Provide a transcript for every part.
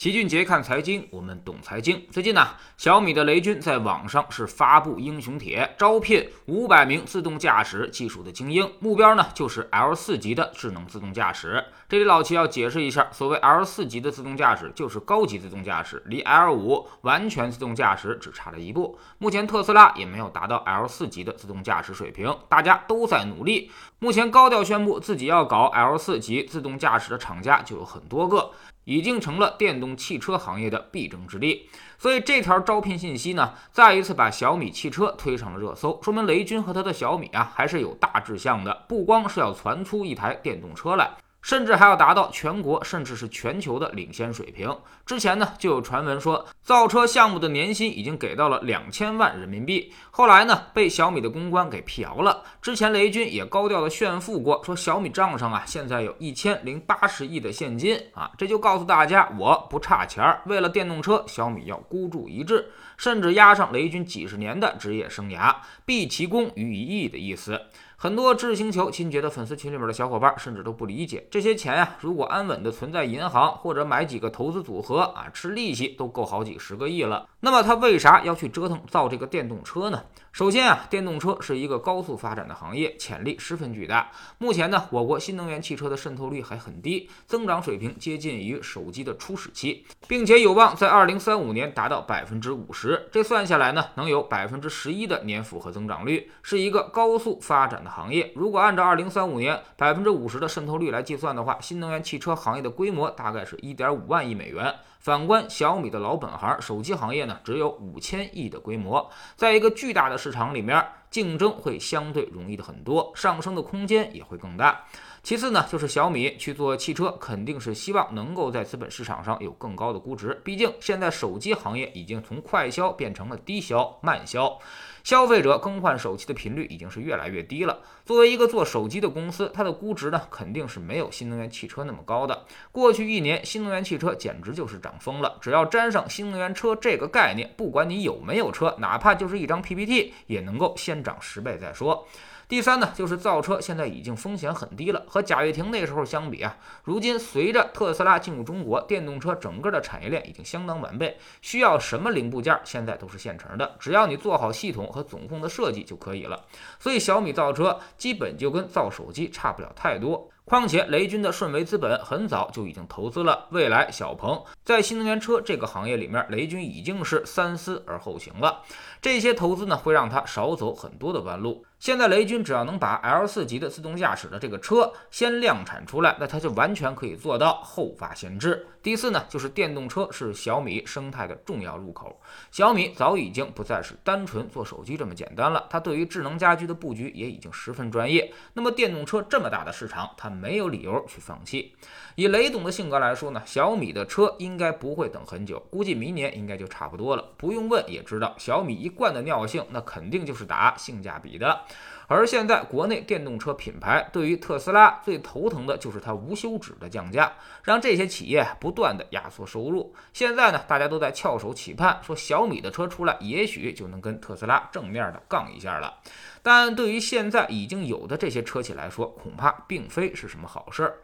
齐俊杰看财经，我们懂财经。最近呢，小米的雷军在网上是发布英雄帖，招聘五百名自动驾驶技术的精英，目标呢就是 L 四级的智能自动驾驶。这里老齐要解释一下，所谓 L 四级的自动驾驶，就是高级自动驾驶，离 L 五完全自动驾驶只差了一步。目前特斯拉也没有达到 L 四级的自动驾驶水平，大家都在努力。目前高调宣布自己要搞 L 四级自动驾驶的厂家就有很多个。已经成了电动汽车行业的必争之地，所以这条招聘信息呢，再一次把小米汽车推上了热搜，说明雷军和他的小米啊，还是有大志向的，不光是要传出一台电动车来。甚至还要达到全国甚至是全球的领先水平。之前呢，就有传闻说造车项目的年薪已经给到了两千万人民币。后来呢，被小米的公关给辟谣了。之前雷军也高调的炫富过，说小米账上啊现在有一千零八十亿的现金啊，这就告诉大家我不差钱儿。为了电动车，小米要孤注一掷，甚至押上雷军几十年的职业生涯，毕其功于一役的意思。很多智星球亲爵的粉丝群里面的小伙伴，甚至都不理解，这些钱呀，如果安稳的存在银行，或者买几个投资组合啊，吃利息都够好几十个亿了。那么他为啥要去折腾造这个电动车呢？首先啊，电动车是一个高速发展的行业，潜力十分巨大。目前呢，我国新能源汽车的渗透率还很低，增长水平接近于手机的初始期，并且有望在二零三五年达到百分之五十。这算下来呢，能有百分之十一的年复合增长率，是一个高速发展的。行业如果按照二零三五年百分之五十的渗透率来计算的话，新能源汽车行业的规模大概是一点五万亿美元。反观小米的老本行手机行业呢，只有五千亿的规模，在一个巨大的市场里面，竞争会相对容易的很多，上升的空间也会更大。其次呢，就是小米去做汽车，肯定是希望能够在资本市场上有更高的估值。毕竟现在手机行业已经从快销变成了低销、慢销，消费者更换手机的频率已经是越来越低了。作为一个做手机的公司，它的估值呢，肯定是没有新能源汽车那么高的。过去一年，新能源汽车简直就是涨疯了，只要沾上新能源车这个概念，不管你有没有车，哪怕就是一张 PPT，也能够先涨十倍再说。第三呢，就是造车现在已经风险很低了，和贾跃亭那时候相比啊，如今随着特斯拉进入中国，电动车整个的产业链已经相当完备，需要什么零部件现在都是现成的，只要你做好系统和总控的设计就可以了。所以小米造车基本就跟造手机差不了太多。况且雷军的顺为资本很早就已经投资了蔚来、小鹏，在新能源车这个行业里面，雷军已经是三思而后行了。这些投资呢，会让他少走很多的弯路。现在雷军只要能把 L 四级的自动驾驶的这个车先量产出来，那他就完全可以做到后发先至。第四呢，就是电动车是小米生态的重要入口。小米早已经不再是单纯做手机这么简单了，它对于智能家居的布局也已经十分专业。那么电动车这么大的市场，它没有理由去放弃。以雷总的性格来说呢，小米的车应该不会等很久，估计明年应该就差不多了。不用问也知道，小米一贯的尿性，那肯定就是打性价比的。而现在国内电动车品牌对于特斯拉最头疼的就是它无休止的降价，让这些企业不断的压缩收入。现在呢，大家都在翘首企盼，说小米的车出来，也许就能跟特斯拉正面的杠一下了。但对于现在已经有的这些车企来说，恐怕并非是什么好事儿。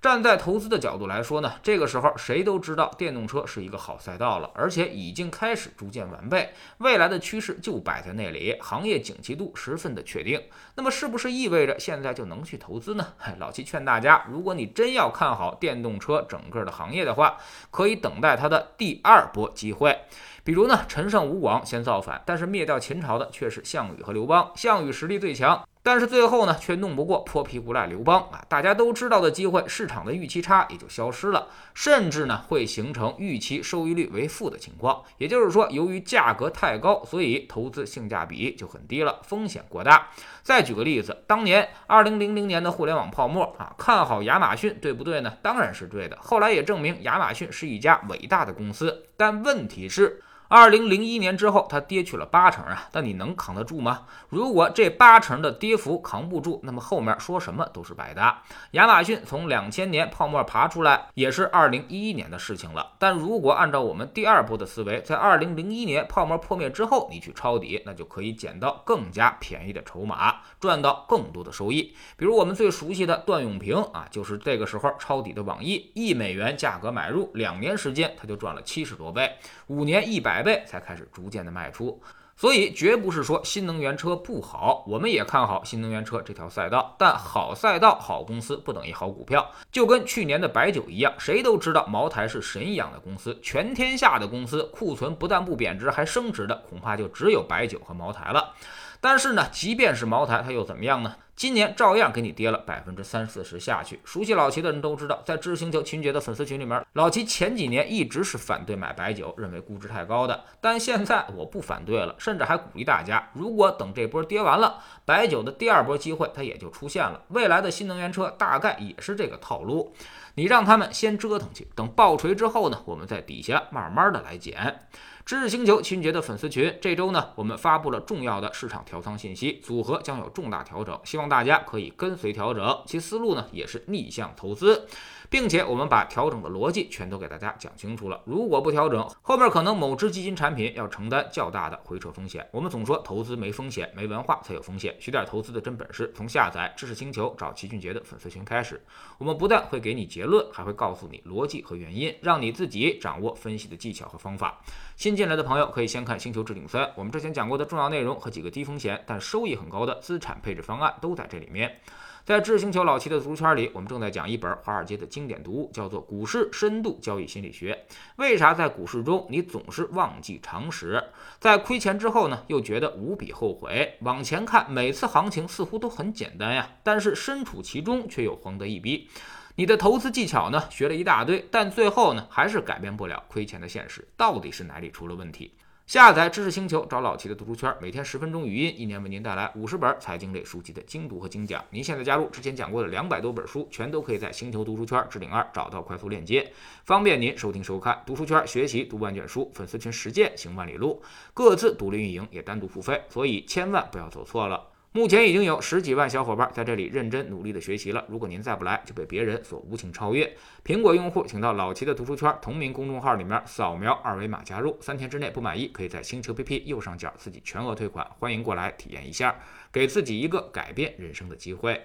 站在投资的角度来说呢，这个时候谁都知道电动车是一个好赛道了，而且已经开始逐渐完备，未来的趋势就摆在那里，行业景气度十分的确定。那么是不是意味着现在就能去投资呢？老七劝大家，如果你真要看好电动车整个的行业的话，可以等待它的第二波机会。比如呢，陈胜吴广先造反，但是灭掉秦朝的却是项羽和刘邦，项羽实力最强。但是最后呢，却弄不过泼皮无赖刘邦啊！大家都知道的机会，市场的预期差也就消失了，甚至呢会形成预期收益率为负的情况。也就是说，由于价格太高，所以投资性价比就很低了，风险过大。再举个例子，当年二零零零年的互联网泡沫啊，看好亚马逊，对不对呢？当然是对的。后来也证明亚马逊是一家伟大的公司，但问题是。二零零一年之后，它跌去了八成啊，但你能扛得住吗？如果这八成的跌幅扛不住，那么后面说什么都是白搭。亚马逊从两千年泡沫爬出来，也是二零一一年的事情了。但如果按照我们第二波的思维，在二零零一年泡沫破灭之后，你去抄底，那就可以捡到更加便宜的筹码，赚到更多的收益。比如我们最熟悉的段永平啊，就是这个时候抄底的网易，一美元价格买入，两年时间他就赚了七十多倍，五年一百。百倍才开始逐渐的卖出，所以绝不是说新能源车不好，我们也看好新能源车这条赛道。但好赛道、好公司不等于好股票，就跟去年的白酒一样，谁都知道茅台是神一样的公司，全天下的公司库存不但不贬值，还升值的恐怕就只有白酒和茅台了。但是呢，即便是茅台，它又怎么样呢？今年照样给你跌了百分之三四十下去。熟悉老齐的人都知道，在知识星球秦杰的粉丝群里面，老齐前几年一直是反对买白酒，认为估值太高的。但现在我不反对了，甚至还鼓励大家，如果等这波跌完了，白酒的第二波机会它也就出现了。未来的新能源车大概也是这个套路，你让他们先折腾去，等爆锤之后呢，我们在底下慢慢的来捡。知识星球秦杰的粉丝群，这周呢，我们发布了重要的市场调仓信息，组合将有重大调整，希望大家可以跟随调整，其思路呢也是逆向投资。并且我们把调整的逻辑全都给大家讲清楚了。如果不调整，后面可能某只基金产品要承担较大的回撤风险。我们总说投资没风险，没文化才有风险。学点投资的真本事，从下载知识星球找齐俊杰的粉丝群开始。我们不但会给你结论，还会告诉你逻辑和原因，让你自己掌握分析的技巧和方法。新新进来的朋友可以先看《星球置顶三》，我们之前讲过的重要内容和几个低风险但收益很高的资产配置方案都在这里面。在智星球老七的读书圈里，我们正在讲一本华尔街的经典读物，叫做《股市深度交易心理学》。为啥在股市中你总是忘记常识，在亏钱之后呢，又觉得无比后悔？往前看，每次行情似乎都很简单呀，但是身处其中却又慌得一逼。你的投资技巧呢，学了一大堆，但最后呢，还是改变不了亏钱的现实。到底是哪里出了问题？下载知识星球，找老齐的读书圈，每天十分钟语音，一年为您带来五十本财经类书籍的精读和精讲。您现在加入，之前讲过的两百多本书，全都可以在星球读书圈置顶二找到快速链接，方便您收听收看。读书圈学习读万卷书，粉丝群实践行万里路，各自独立运营，也单独付费，所以千万不要走错了。目前已经有十几万小伙伴在这里认真努力的学习了。如果您再不来，就被别人所无情超越。苹果用户请到老齐的读书圈同名公众号里面扫描二维码加入，三天之内不满意，可以在星球 APP 右上角自己全额退款。欢迎过来体验一下，给自己一个改变人生的机会。